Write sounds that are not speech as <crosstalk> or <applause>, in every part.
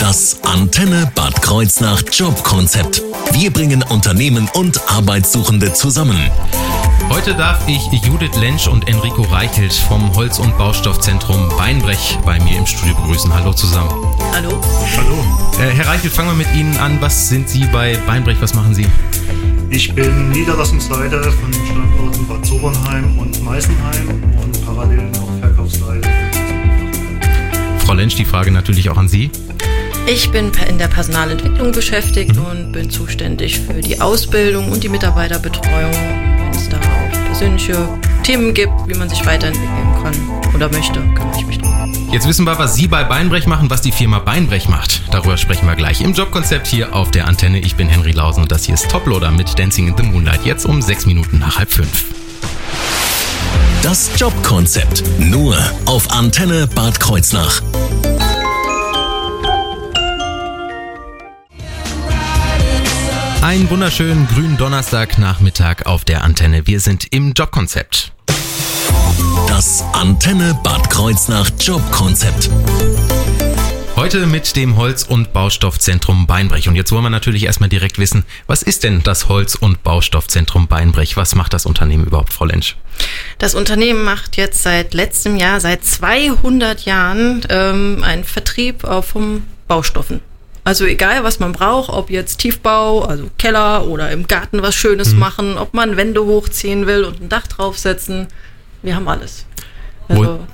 Das Antenne Bad Kreuznach Jobkonzept. Wir bringen Unternehmen und Arbeitssuchende zusammen. Heute darf ich Judith Lensch und Enrico Reichelt vom Holz- und Baustoffzentrum Beinbrech bei mir im Studio begrüßen. Hallo zusammen. Hallo. Hallo, Äh, Herr Reichelt, fangen wir mit Ihnen an. Was sind Sie bei Beinbrech? Was machen Sie? ich bin Niederlassungsleiter von den Standorten Bad Sobernheim und Meisenheim und parallel noch. Frau Lensch, die Frage natürlich auch an Sie. Ich bin in der Personalentwicklung beschäftigt und bin zuständig für die Ausbildung und die Mitarbeiterbetreuung, wenn es da auch persönliche Themen gibt, wie man sich weiterentwickeln kann oder möchte, kümmere ich mich drum. Jetzt wissen wir, was Sie bei Beinbrech machen, was die Firma Beinbrech macht. Darüber sprechen wir gleich im Jobkonzept hier auf der Antenne. Ich bin Henry Lausen und das hier ist Toploader mit Dancing in the Moonlight. Jetzt um sechs Minuten nach halb fünf. Das Jobkonzept. Nur auf Antenne Bad Kreuznach. Einen wunderschönen grünen Donnerstagnachmittag auf der Antenne. Wir sind im Jobkonzept. Das Antenne Bad Kreuznach Jobkonzept. Heute mit dem Holz- und Baustoffzentrum Beinbrech. Und jetzt wollen wir natürlich erstmal direkt wissen, was ist denn das Holz- und Baustoffzentrum Beinbrech? Was macht das Unternehmen überhaupt, Frau Lensch? Das Unternehmen macht jetzt seit letztem Jahr, seit 200 Jahren, ähm, einen Vertrieb von Baustoffen. Also egal, was man braucht, ob jetzt Tiefbau, also Keller oder im Garten was Schönes machen, ob man Wände hochziehen will und ein Dach draufsetzen, wir haben alles. Wo- Also,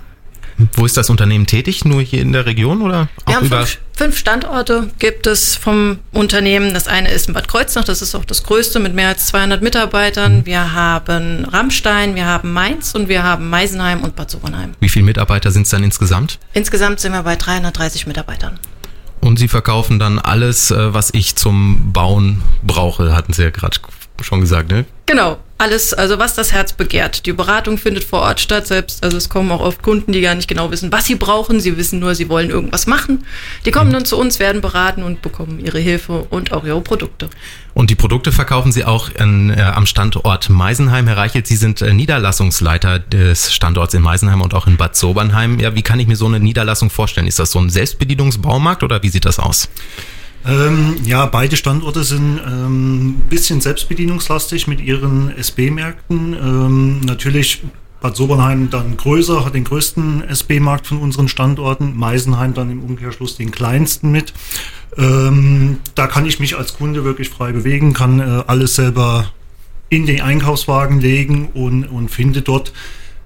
Wo ist das Unternehmen tätig? Nur hier in der Region oder wir haben fünf, fünf Standorte gibt es vom Unternehmen. Das eine ist in Bad Kreuznach, das ist auch das größte mit mehr als 200 Mitarbeitern. Wir haben Rammstein, wir haben Mainz und wir haben Meisenheim und Bad Sobernheim. Wie viele Mitarbeiter sind es dann insgesamt? Insgesamt sind wir bei 330 Mitarbeitern. Und Sie verkaufen dann alles, äh, was ich zum Bauen brauche, hatten Sie ja gerade schon gesagt, ne? Genau, alles, also was das Herz begehrt. Die Beratung findet vor Ort statt, selbst, also es kommen auch oft Kunden, die gar nicht genau wissen, was sie brauchen. Sie wissen nur, sie wollen irgendwas machen. Die kommen dann zu uns, werden beraten und bekommen ihre Hilfe und auch ihre Produkte. Und die Produkte verkaufen Sie auch in, äh, am Standort Meisenheim. Herr Reichelt, Sie sind äh, Niederlassungsleiter des Standorts in Meisenheim und auch in Bad Sobernheim. Ja, wie kann ich mir so eine Niederlassung vorstellen? Ist das so ein Selbstbedienungsbaumarkt oder wie sieht das aus? Ähm, ja, beide Standorte sind ähm, ein bisschen selbstbedienungslastig mit ihren SB-Märkten. Ähm, natürlich Bad Sobernheim dann größer, hat den größten SB-Markt von unseren Standorten, Meisenheim dann im Umkehrschluss den kleinsten mit. Ähm, da kann ich mich als Kunde wirklich frei bewegen, kann äh, alles selber in den Einkaufswagen legen und, und finde dort,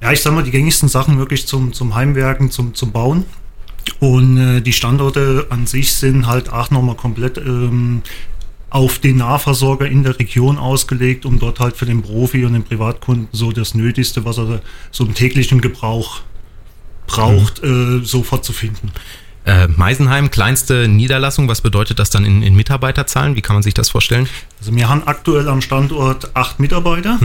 ja, ich sag mal, die gängigsten Sachen wirklich zum, zum Heimwerken, zum, zum Bauen. Und äh, die Standorte an sich sind halt auch nochmal komplett ähm, auf den Nahversorger in der Region ausgelegt, um dort halt für den Profi und den Privatkunden so das Nötigste, was er so im täglichen Gebrauch braucht, äh, sofort zu finden. Äh, Meisenheim, kleinste Niederlassung. Was bedeutet das dann in, in Mitarbeiterzahlen? Wie kann man sich das vorstellen? Also wir haben aktuell am Standort acht Mitarbeiter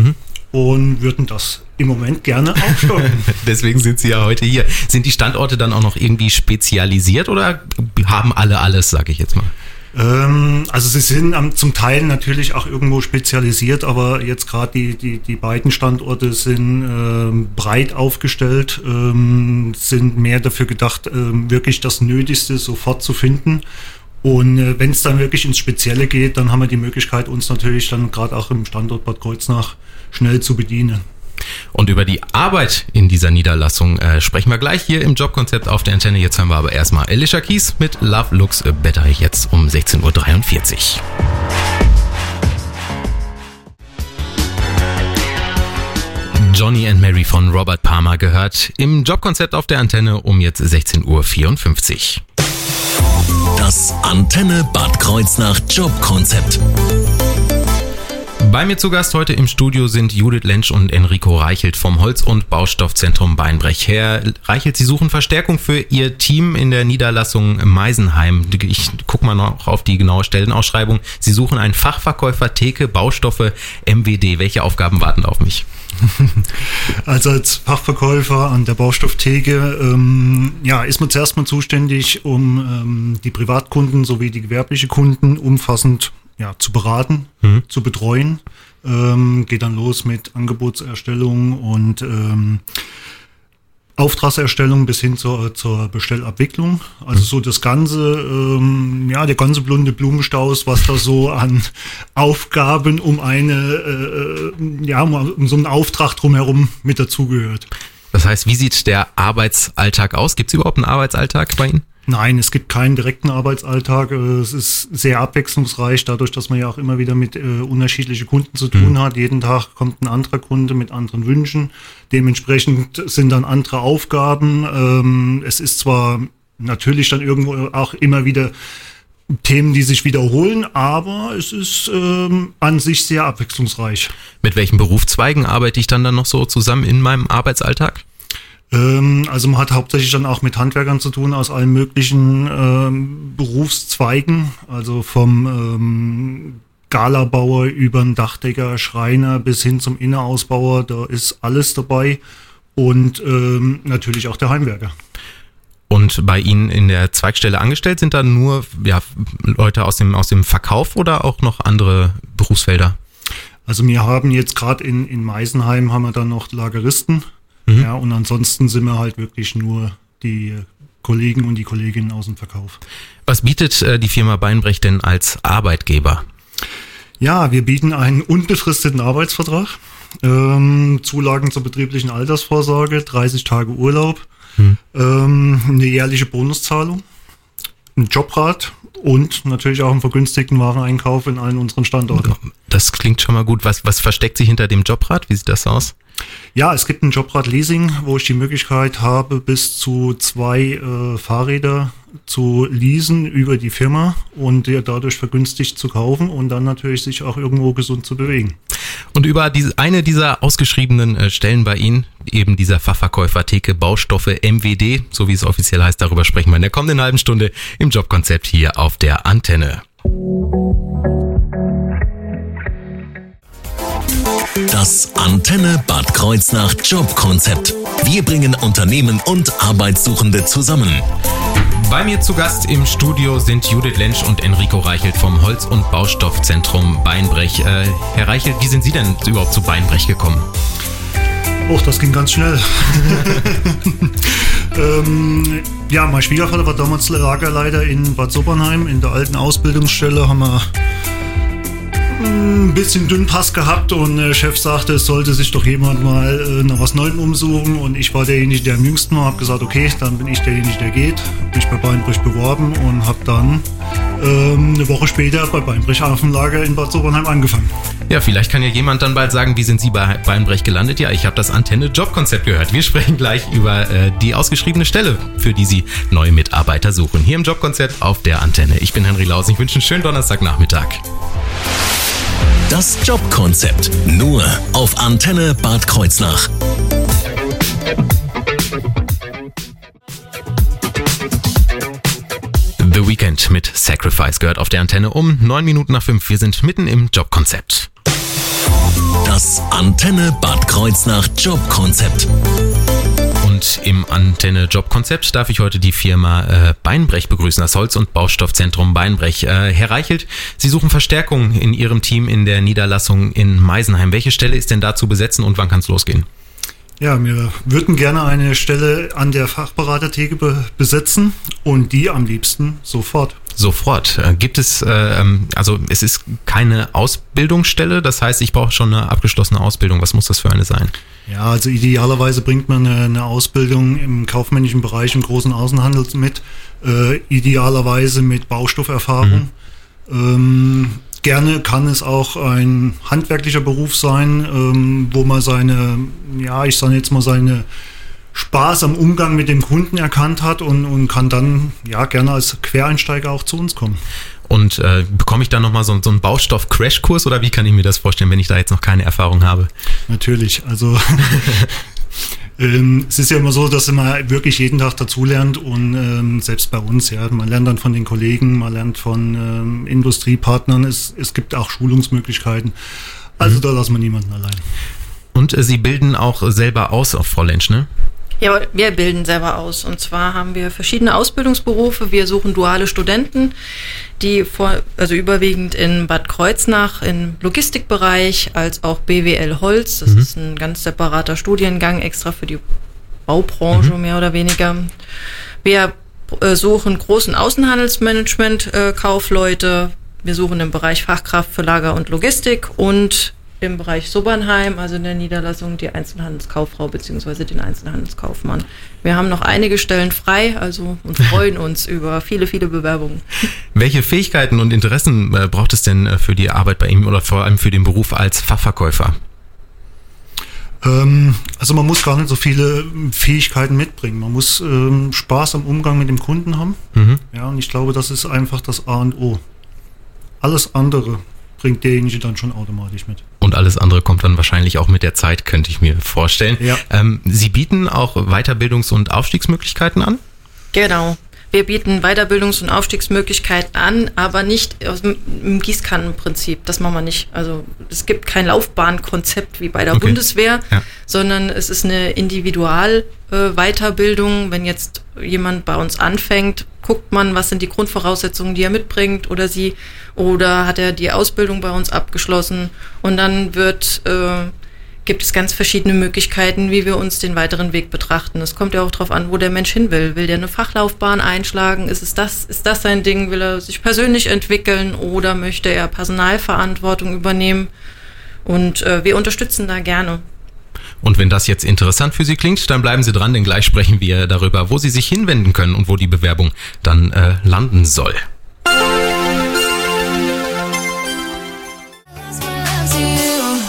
und würden das im Moment gerne aufstocken. <laughs> Deswegen sind Sie ja heute hier. Sind die Standorte dann auch noch irgendwie spezialisiert oder haben alle alles, sage ich jetzt mal? Ähm, also sie sind am, zum Teil natürlich auch irgendwo spezialisiert, aber jetzt gerade die, die, die beiden Standorte sind ähm, breit aufgestellt, ähm, sind mehr dafür gedacht, ähm, wirklich das Nötigste sofort zu finden. Und äh, wenn es dann wirklich ins Spezielle geht, dann haben wir die Möglichkeit, uns natürlich dann gerade auch im Standort Bad Kreuznach schnell zu bedienen. Und über die Arbeit in dieser Niederlassung äh, sprechen wir gleich hier im Jobkonzept auf der Antenne. Jetzt haben wir aber erstmal Alicia Keys mit Love Looks Better jetzt um 16.43 Uhr. Johnny and Mary von Robert Palmer gehört im Jobkonzept auf der Antenne um jetzt 16.54 Uhr. Das Antenne Bad Kreuznach Jobkonzept. Bei mir zu Gast heute im Studio sind Judith Lensch und Enrico Reichelt vom Holz- und Baustoffzentrum Beinbrech. Herr Reichelt, Sie suchen Verstärkung für Ihr Team in der Niederlassung Meisenheim. Ich gucke mal noch auf die genaue Stellenausschreibung. Sie suchen einen Fachverkäufer Theke, Baustoffe, MWD. Welche Aufgaben warten auf mich? <laughs> Also als Fachverkäufer an der Baustofftheke ähm, ja, ist man zuerst mal zuständig, um ähm, die Privatkunden sowie die gewerbliche Kunden umfassend ja, zu beraten, zu betreuen. Ähm, geht dann los mit Angebotserstellung und ähm, Auftragserstellung bis hin zur, zur Bestellabwicklung. Also so das ganze, ähm, ja, der ganze blonde Blumenstaus, was da so an Aufgaben um eine, äh, ja, um so einen Auftrag drumherum mit dazugehört. Das heißt, wie sieht der Arbeitsalltag aus? Gibt es überhaupt einen Arbeitsalltag bei Ihnen? Nein, es gibt keinen direkten Arbeitsalltag. Äh, es ist sehr abwechslungsreich, dadurch, dass man ja auch immer wieder mit äh, unterschiedlichen Kunden zu tun mhm. hat. Jeden Tag kommt ein anderer Kunde mit anderen Wünschen. Dementsprechend sind dann andere Aufgaben. Ähm, es ist zwar natürlich dann irgendwo auch immer wieder Themen, die sich wiederholen, aber es ist ähm, an sich sehr abwechslungsreich. Mit welchen Berufszweigen arbeite ich dann dann noch so zusammen in meinem Arbeitsalltag? Ähm, also man hat hauptsächlich dann auch mit Handwerkern zu tun aus allen möglichen ähm, Berufszweigen, also vom ähm, Galabauer über den Dachdecker, Schreiner bis hin zum Innerausbauer, da ist alles dabei und ähm, natürlich auch der Heimwerker. Und bei Ihnen in der Zweigstelle angestellt sind da nur ja, Leute aus dem, aus dem Verkauf oder auch noch andere Berufsfelder? Also wir haben jetzt gerade in, in Meisenheim haben wir dann noch Lageristen, Mhm. Ja, und ansonsten sind wir halt wirklich nur die Kollegen und die Kolleginnen aus dem Verkauf. Was bietet äh, die Firma Beinbrecht denn als Arbeitgeber? Ja, wir bieten einen unbefristeten Arbeitsvertrag, ähm, Zulagen zur betrieblichen Altersvorsorge, 30 Tage Urlaub, hm. ähm, eine jährliche Bonuszahlung, ein Jobrat und natürlich auch einen vergünstigten Wareneinkauf in allen unseren Standorten. Das klingt schon mal gut. Was, was versteckt sich hinter dem Jobrat? Wie sieht das aus? Ja, es gibt ein Jobrad Leasing, wo ich die Möglichkeit habe, bis zu zwei äh, Fahrräder zu leasen über die Firma und dadurch vergünstigt zu kaufen und dann natürlich sich auch irgendwo gesund zu bewegen. Und über diese, eine dieser ausgeschriebenen äh, Stellen bei Ihnen, eben dieser Fachverkäufer Theke Baustoffe MWD, so wie es offiziell heißt, darüber sprechen wir in der kommenden halben Stunde im Jobkonzept hier auf der Antenne. Das Antenne Bad Kreuznach Jobkonzept. Wir bringen Unternehmen und Arbeitssuchende zusammen. Bei mir zu Gast im Studio sind Judith Lensch und Enrico Reichelt vom Holz- und Baustoffzentrum Beinbrech. Äh, Herr Reichelt, wie sind Sie denn überhaupt zu Beinbrech gekommen? Och, das ging ganz schnell. <laughs> ähm, ja, mein Schwiegervater war damals Lagerleiter in Bad Sobernheim. In der alten Ausbildungsstelle haben wir ein bisschen Dünnpass gehabt und der Chef sagte, es sollte sich doch jemand mal äh, nach was Neuem umsuchen und ich war derjenige, der am jüngsten war, habe gesagt, okay, dann bin ich derjenige, der geht, bin ich bei Beinbrich beworben und habe dann ähm, eine Woche später bei Beinbrich auf dem Lager in Bad Sobernheim angefangen. Ja, vielleicht kann ja jemand dann bald sagen, wie sind Sie bei Beinbrech gelandet? Ja, ich habe das Antenne Jobkonzept gehört. Wir <laughs> sprechen gleich über äh, die ausgeschriebene Stelle, für die Sie neue Mitarbeiter suchen. Hier im Jobkonzept auf der Antenne. Ich bin Henry Laus. Ich wünsche einen schönen Donnerstagnachmittag. Das Jobkonzept. Nur auf Antenne Bad Kreuznach. The Weekend mit Sacrifice gehört auf der Antenne um neun Minuten nach fünf. Wir sind mitten im Jobkonzept. Das Antenne Bad Kreuznach Jobkonzept. Und im Antenne Jobkonzept darf ich heute die Firma äh, Beinbrech begrüßen, das Holz- und Baustoffzentrum Beinbrech. Äh, Herr Reichelt, Sie suchen Verstärkung in Ihrem Team in der Niederlassung in Meisenheim. Welche Stelle ist denn da zu besetzen und wann kann es losgehen? Ja, wir würden gerne eine Stelle an der Fachberatertheke be besetzen und die am liebsten sofort. Sofort. Äh, gibt es, äh, ähm, also es ist keine Ausbildungsstelle, das heißt, ich brauche schon eine abgeschlossene Ausbildung. Was muss das für eine sein? Ja, also idealerweise bringt man eine, eine Ausbildung im kaufmännischen Bereich im großen Außenhandel mit, äh, idealerweise mit Baustofferfahrung. Mhm. Ähm, gerne kann es auch ein handwerklicher Beruf sein, ähm, wo man seine, ja, ich sage jetzt mal seine Spaß am Umgang mit dem Kunden erkannt hat und, und kann dann ja gerne als Quereinsteiger auch zu uns kommen. Und äh, bekomme ich da nochmal so, so einen Baustoff-Crashkurs oder wie kann ich mir das vorstellen, wenn ich da jetzt noch keine Erfahrung habe? Natürlich, also <laughs> ähm, es ist ja immer so, dass man wirklich jeden Tag dazulernt und ähm, selbst bei uns, ja, man lernt dann von den Kollegen, man lernt von ähm, Industriepartnern, es, es gibt auch Schulungsmöglichkeiten. Also mhm. da lassen wir niemanden allein. Und äh, Sie bilden auch selber aus auf Frau Lensch, ne? Ja, wir bilden selber aus. Und zwar haben wir verschiedene Ausbildungsberufe. Wir suchen duale Studenten, die vor, also überwiegend in Bad Kreuznach im Logistikbereich als auch BWL Holz. Das mhm. ist ein ganz separater Studiengang extra für die Baubranche mhm. mehr oder weniger. Wir äh, suchen großen Außenhandelsmanagement-Kaufleute. Äh, wir suchen im Bereich Fachkraft für Lager und Logistik und im Bereich Sobernheim, also in der Niederlassung, die Einzelhandelskauffrau bzw. den Einzelhandelskaufmann. Wir haben noch einige Stellen frei, also und freuen uns <laughs> über viele, viele Bewerbungen. Welche Fähigkeiten und Interessen äh, braucht es denn äh, für die Arbeit bei ihm oder vor allem für den Beruf als Fachverkäufer? Ähm, also man muss gar nicht so viele Fähigkeiten mitbringen. Man muss ähm, Spaß am Umgang mit dem Kunden haben. Mhm. Ja, und ich glaube, das ist einfach das A und O. Alles andere bringt derjenige dann schon automatisch mit. Und alles andere kommt dann wahrscheinlich auch mit der Zeit, könnte ich mir vorstellen. Ja. Ähm, Sie bieten auch Weiterbildungs- und Aufstiegsmöglichkeiten an? Genau. Wir bieten Weiterbildungs- und Aufstiegsmöglichkeiten an, aber nicht aus dem Gießkannenprinzip. Das machen wir nicht. Also es gibt kein Laufbahnkonzept wie bei der okay. Bundeswehr, ja. sondern es ist eine Individual-Weiterbildung. Wenn jetzt jemand bei uns anfängt, guckt man, was sind die Grundvoraussetzungen, die er mitbringt oder sie, oder hat er die Ausbildung bei uns abgeschlossen und dann wird äh, gibt es ganz verschiedene Möglichkeiten, wie wir uns den weiteren Weg betrachten. Es kommt ja auch darauf an, wo der Mensch hin will. Will der eine Fachlaufbahn einschlagen? Ist es das, ist das sein Ding? Will er sich persönlich entwickeln oder möchte er Personalverantwortung übernehmen? Und äh, wir unterstützen da gerne. Und wenn das jetzt interessant für Sie klingt, dann bleiben Sie dran, denn gleich sprechen wir darüber, wo Sie sich hinwenden können und wo die Bewerbung dann äh, landen soll.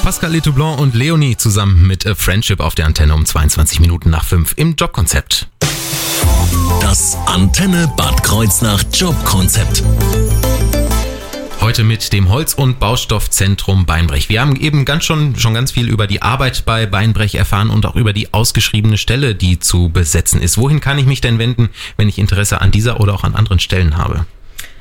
Pascal Letoublon und Leonie zusammen mit A Friendship auf der Antenne um 22 Minuten nach 5 im Jobkonzept. Das Antenne Bad Kreuznach Jobkonzept. Heute mit dem Holz- und Baustoffzentrum Beinbrech. Wir haben eben ganz schon, schon ganz viel über die Arbeit bei Beinbrech erfahren und auch über die ausgeschriebene Stelle, die zu besetzen ist. Wohin kann ich mich denn wenden, wenn ich Interesse an dieser oder auch an anderen Stellen habe?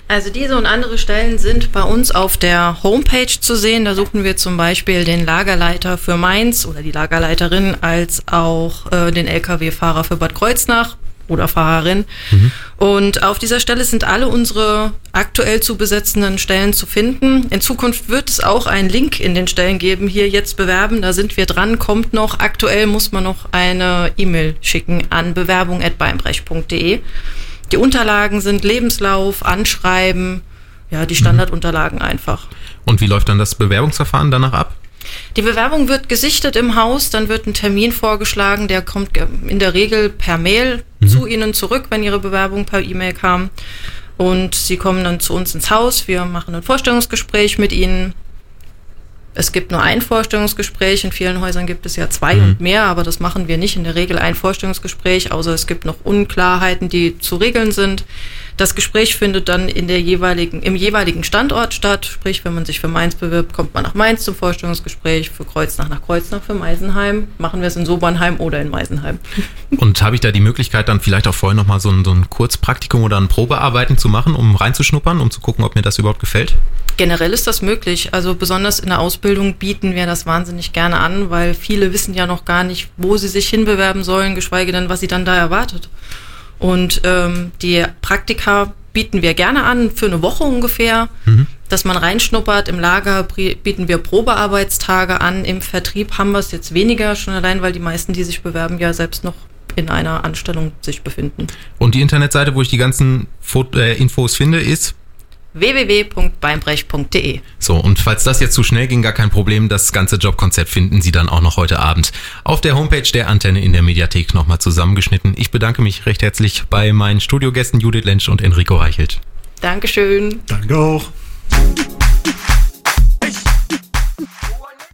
Also diese und andere Stellen sind bei uns auf der Homepage zu sehen. Da suchen wir zum Beispiel den Lagerleiter für Mainz oder die Lagerleiterin als auch äh, den Lkw-Fahrer für Bad Kreuznach oder Fahrerin. Mhm. Und auf dieser Stelle sind alle unsere aktuell zu besetzenden Stellen zu finden. In Zukunft wird es auch einen Link in den Stellen geben. Hier jetzt bewerben, da sind wir dran, kommt noch. Aktuell muss man noch eine E-Mail schicken an bewerbung.beinbrech.de. Die Unterlagen sind Lebenslauf, Anschreiben, ja, die Standardunterlagen einfach. Und wie läuft dann das Bewerbungsverfahren danach ab? Die Bewerbung wird gesichtet im Haus, dann wird ein Termin vorgeschlagen, der kommt in der Regel per Mail mhm. zu Ihnen zurück, wenn Ihre Bewerbung per E-Mail kam. Und Sie kommen dann zu uns ins Haus, wir machen ein Vorstellungsgespräch mit Ihnen, es gibt nur ein Vorstellungsgespräch. In vielen Häusern gibt es ja zwei mhm. und mehr, aber das machen wir nicht. In der Regel ein Vorstellungsgespräch, außer es gibt noch Unklarheiten, die zu regeln sind. Das Gespräch findet dann in der jeweiligen, im jeweiligen Standort statt. Sprich, wenn man sich für Mainz bewirbt, kommt man nach Mainz zum Vorstellungsgespräch, für Kreuznach nach Kreuznach, für Meisenheim. Machen wir es in Sobernheim oder in Meisenheim. <laughs> Und habe ich da die Möglichkeit, dann vielleicht auch vorher nochmal so ein, so ein Kurzpraktikum oder ein Probearbeiten zu machen, um reinzuschnuppern, um zu gucken, ob mir das überhaupt gefällt? Generell ist das möglich. Also besonders in der Ausbildung bieten wir das wahnsinnig gerne an, weil viele wissen ja noch gar nicht, wo sie sich hinbewerben sollen, geschweige denn, was sie dann da erwartet. Und ähm, die Praktika bieten wir gerne an, für eine Woche ungefähr, mhm. dass man reinschnuppert. Im Lager bieten wir Probearbeitstage an. Im Vertrieb haben wir es jetzt weniger, schon allein, weil die meisten, die sich bewerben, ja selbst noch in einer Anstellung sich befinden. Und die Internetseite, wo ich die ganzen äh, Infos finde, ist www.beinbrech.de. So, und falls das jetzt zu schnell ging, gar kein Problem. Das ganze Jobkonzept finden Sie dann auch noch heute Abend auf der Homepage der Antenne in der Mediathek nochmal zusammengeschnitten. Ich bedanke mich recht herzlich bei meinen Studiogästen Judith Lensch und Enrico Reichelt. Dankeschön. Danke auch.